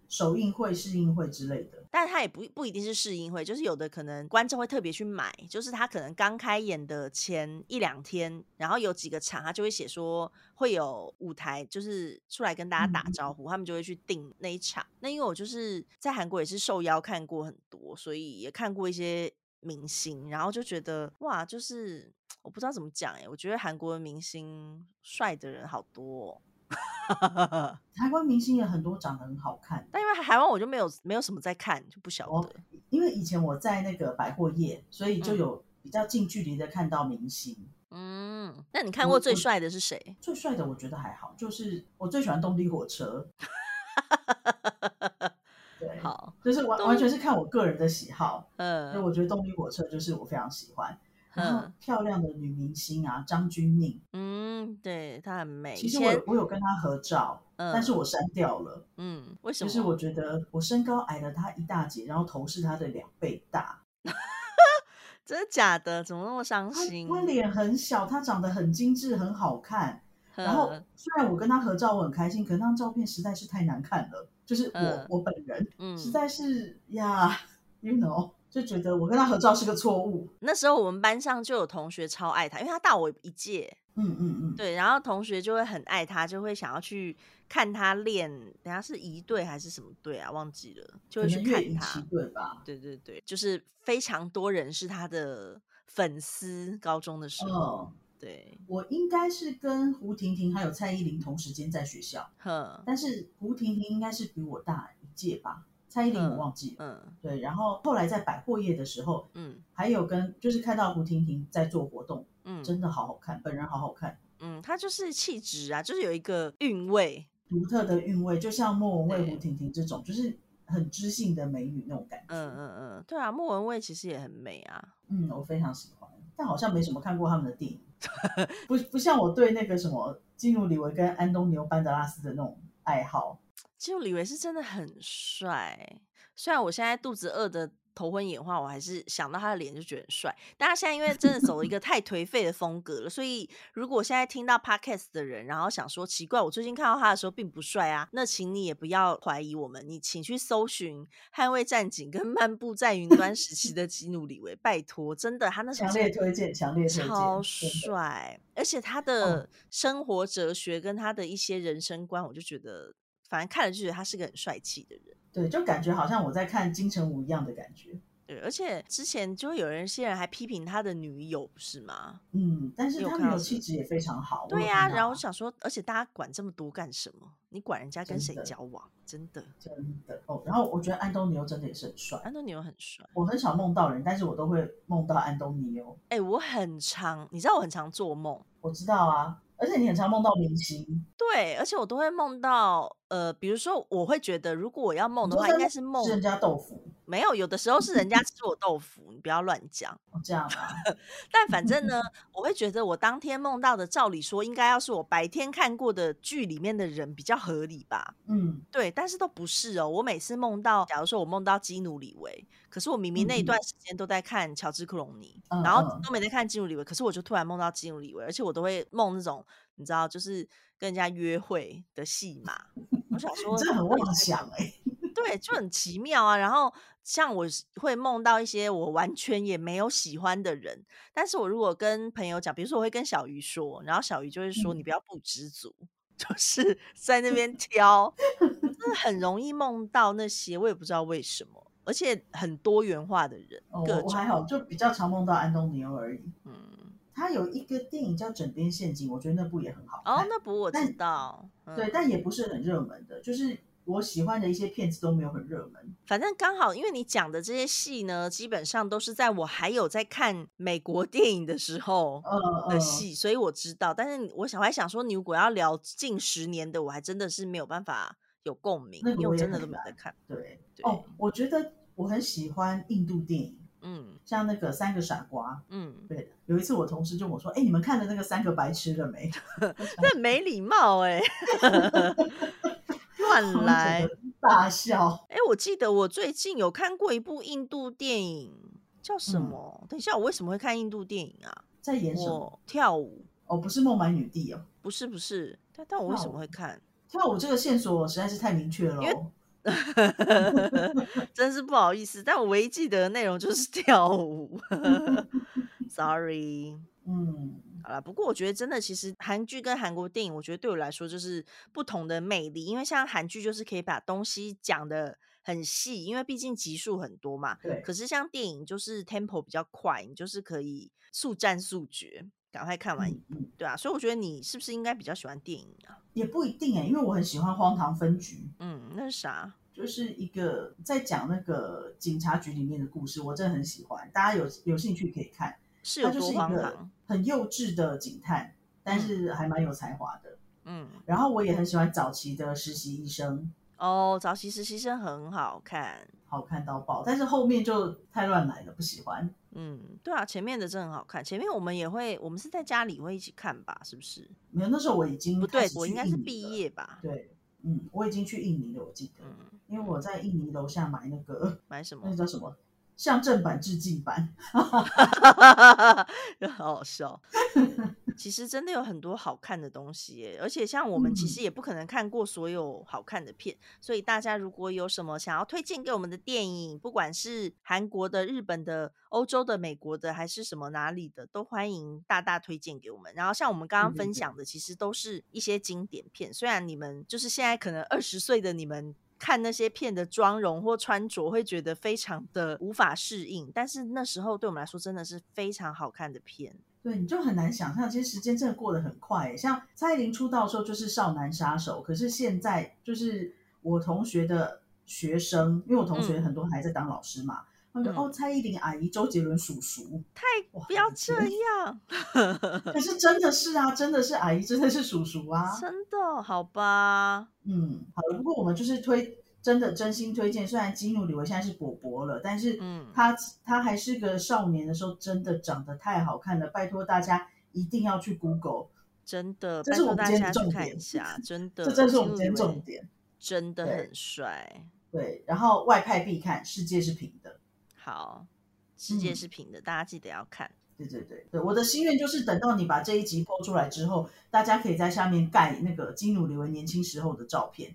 首映会、试映会之类的，但是他也不不一定是试映会，就是有的可能观众会特别去买，就是他可能刚开演的前一两天，然后有几个场，他就会写说会有舞台，就是出来跟大家打招呼，他们就会去订那一场。那因为我就是在韩国也是受邀看过很多，所以也看过一些明星，然后就觉得哇，就是 我不知道怎么讲哎，我觉得韩国的明星帅的人好多。台湾明星也很多，长得很好看。但因为台湾我就没有没有什么在看，就不晓得。因为以前我在那个百货业，所以就有比较近距离的看到明星。嗯，那你看过最帅的是谁？最帅的我觉得还好，就是我最喜欢动力火车。对，好，就是完完全是看我个人的喜好。嗯，所以我觉得动力火车就是我非常喜欢。然后漂亮的女明星啊，张钧甯，嗯，对她很美。其实我我有跟她合照，但是我删掉了。嗯，为什么？就是我觉得我身高矮了她一大截，然后头是她的两倍大。真的假的？怎么那么伤心？她脸很小，她长得很精致，很好看。然后虽然我跟她合照，我很开心，可那张照片实在是太难看了。就是我我本人，嗯，实在是呀，you know。就觉得我跟他合照是个错误。那时候我们班上就有同学超爱他，因为他大我一届。嗯嗯嗯，对，然后同学就会很爱他，就会想要去看他练。等下是一队还是什么队啊？忘记了，就会去看他。对吧？对对对，就是非常多人是他的粉丝。高中的时候，对我应该是跟胡婷婷还有蔡依林同时间在学校。哼，但是胡婷婷应该是比我大一届吧。蔡依林我忘记了，嗯，对，然后后来在百货业的时候，嗯，还有跟就是看到胡婷婷在做活动，嗯，真的好好看，本人好好看，嗯，她就是气质啊，就是有一个韵味，独特的韵味，就像莫文蔚、胡婷婷这种，就是很知性的美女那种感觉，嗯嗯嗯，对啊，莫文蔚其实也很美啊，嗯，我非常喜欢，但好像没什么看过他们的电影，不不像我对那个什么基努里维跟安东尼奥班德拉斯的那种爱好。就李维是真的很帅，虽然我现在肚子饿的。头昏眼花，我还是想到他的脸就觉得很帅。但他现在因为真的走了一个太颓废的风格了，所以如果现在听到 podcast 的人，然后想说奇怪，我最近看到他的时候并不帅啊，那请你也不要怀疑我们，你请去搜寻《捍卫战警》跟《漫步在云端》时期的基努里维，拜托，真的他那强烈推荐，强烈推荐，超帅，而且他的生活哲学跟他的一些人生观，我就觉得，反正看了就觉得他是个很帅气的人。对，就感觉好像我在看金城武一样的感觉。对，而且之前就有人些人还批评他的女友，不是吗？嗯，但是他女友气质也非常好。对呀，然后我想说，而且大家管这么多干什么？你管人家跟谁交往？真的，真的哦。然后我觉得安东尼欧真的也是很帅，安东尼欧很帅。我很少梦到人，但是我都会梦到安东尼欧。哎，我很常，你知道我很常做梦。我知道啊。而且你很常梦到明星，对，而且我都会梦到，呃，比如说我会觉得，如果我要梦的话，应该是梦人家豆腐，没有，有的时候是人家吃我豆腐，你不要乱讲，这样啊。但反正呢，我会觉得我当天梦到的，照理说应该要是我白天看过的剧里面的人比较合理吧？嗯，对，但是都不是哦。我每次梦到，假如说我梦到基努里维，可是我明明那一段时间都在看乔治克隆尼，然后都没在看基努里维，可是我就突然梦到基努里维，而且我都会梦那种。你知道，就是跟人家约会的戏码。我想 说，这很妄想哎。对，就很奇妙啊。然后，像我会梦到一些我完全也没有喜欢的人，但是我如果跟朋友讲，比如说我会跟小鱼说，然后小鱼就会说：“你不要不知足，就是在那边挑。”真的很容易梦到那些，我也不知道为什么，而且很多元化的人。我我还好，就比较常梦到安东尼欧而已。嗯。他有一个电影叫《枕边陷阱》，我觉得那部也很好看。哦，那部我知道。对，但也不是很热门的，就是我喜欢的一些片子都没有很热门。反正刚好，因为你讲的这些戏呢，基本上都是在我还有在看美国电影的时候的戏，所以我知道。但是我想还想说，你如果要聊近十年的，我还真的是没有办法有共鸣，因为我真的都没有在看。对，哦，我觉得我很喜欢印度电影。嗯，像那个三个傻瓜，嗯，对。有一次我同事就我说：“哎，你们看的那个三个白痴了没？” 那没礼貌哎，乱来大笑。哎，我记得我最近有看过一部印度电影，叫什么？等一下，我为什么会看印度电影啊？在演什么？跳舞？哦，不是孟买女帝哦，不是不是。但但我为什么会看跳舞？这个线索实在是太明确了。真是不好意思，但我唯一记得的内容就是跳舞。Sorry，嗯，好了。不过我觉得真的，其实韩剧跟韩国电影，我觉得对我来说就是不同的魅力。因为像韩剧就是可以把东西讲的很细，因为毕竟集数很多嘛。对。可是像电影就是 tempo 比较快，你就是可以速战速决，赶快看完一部，对啊。所以我觉得你是不是应该比较喜欢电影啊？也不一定哎，因为我很喜欢《荒唐分局》。嗯，那是啥？就是一个在讲那个警察局里面的故事，我真的很喜欢。大家有有兴趣可以看。是有多荒唐？很幼稚的警探，但是还蛮有才华的。嗯。然后我也很喜欢早期的实习医生。哦，早期实习生很好看，好看到爆。但是后面就太乱来了，不喜欢。嗯，对啊，前面的真的很好看。前面我们也会，我们是在家里会一起看吧？是不是？没有，那时候我已经不对，我应该是毕业吧？对，嗯，我已经去印尼了，我记得，嗯，因为我在印尼楼下买那个 买什么？那叫什么？像正版致敬版，好好笑。其实真的有很多好看的东西耶，而且像我们其实也不可能看过所有好看的片，所以大家如果有什么想要推荐给我们的电影，不管是韩国的、日本的、欧洲的、美国的，还是什么哪里的，都欢迎大大推荐给我们。然后像我们刚刚分享的，其实都是一些经典片，虽然你们就是现在可能二十岁的你们。看那些片的妆容或穿着，会觉得非常的无法适应。但是那时候对我们来说，真的是非常好看的片。对，你就很难想象，其实时间真的过得很快。像蔡依林出道的时候就是少男杀手，可是现在就是我同学的学生，因为我同学很多还在当老师嘛。嗯、他们哦，蔡依林阿姨，周杰伦叔叔，太不要这样。可是真的是啊，真的是阿姨，真的是叔叔啊，真的好吧？嗯，好了。不过我们就是推，真的真心推荐。虽然基努里维现在是伯伯了，但是嗯，他他还是个少年的时候，真的长得太好看了。拜托大家一定要去 Google，真的，这是我们今天重点。真的，这真是我们今天重点，真的很帅。对，然后外派必看，世界是平的。好，世界是平的，大家记得要看。对对对对，我的心愿就是等到你把这一集播出来之后，大家可以在下面盖那个基努里维年轻时候的照片，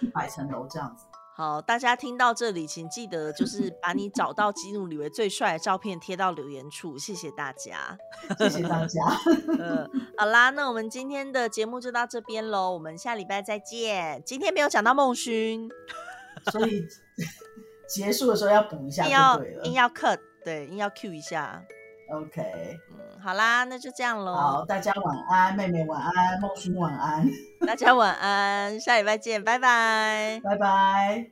一百层楼这样子。好，大家听到这里，请记得就是把你找到基努里维最帅的照片贴到留言处，谢谢大家，谢谢大家。呃，好啦，那我们今天的节目就到这边喽，我们下礼拜再见。今天没有讲到孟勋，所以。结束的时候要补一下就对了，硬要 cut，对，硬要 cue 一下。OK，嗯，好啦，那就这样喽。好，大家晚安，妹妹晚安，梦寻晚安，大家晚安，下礼拜见，拜拜，拜拜。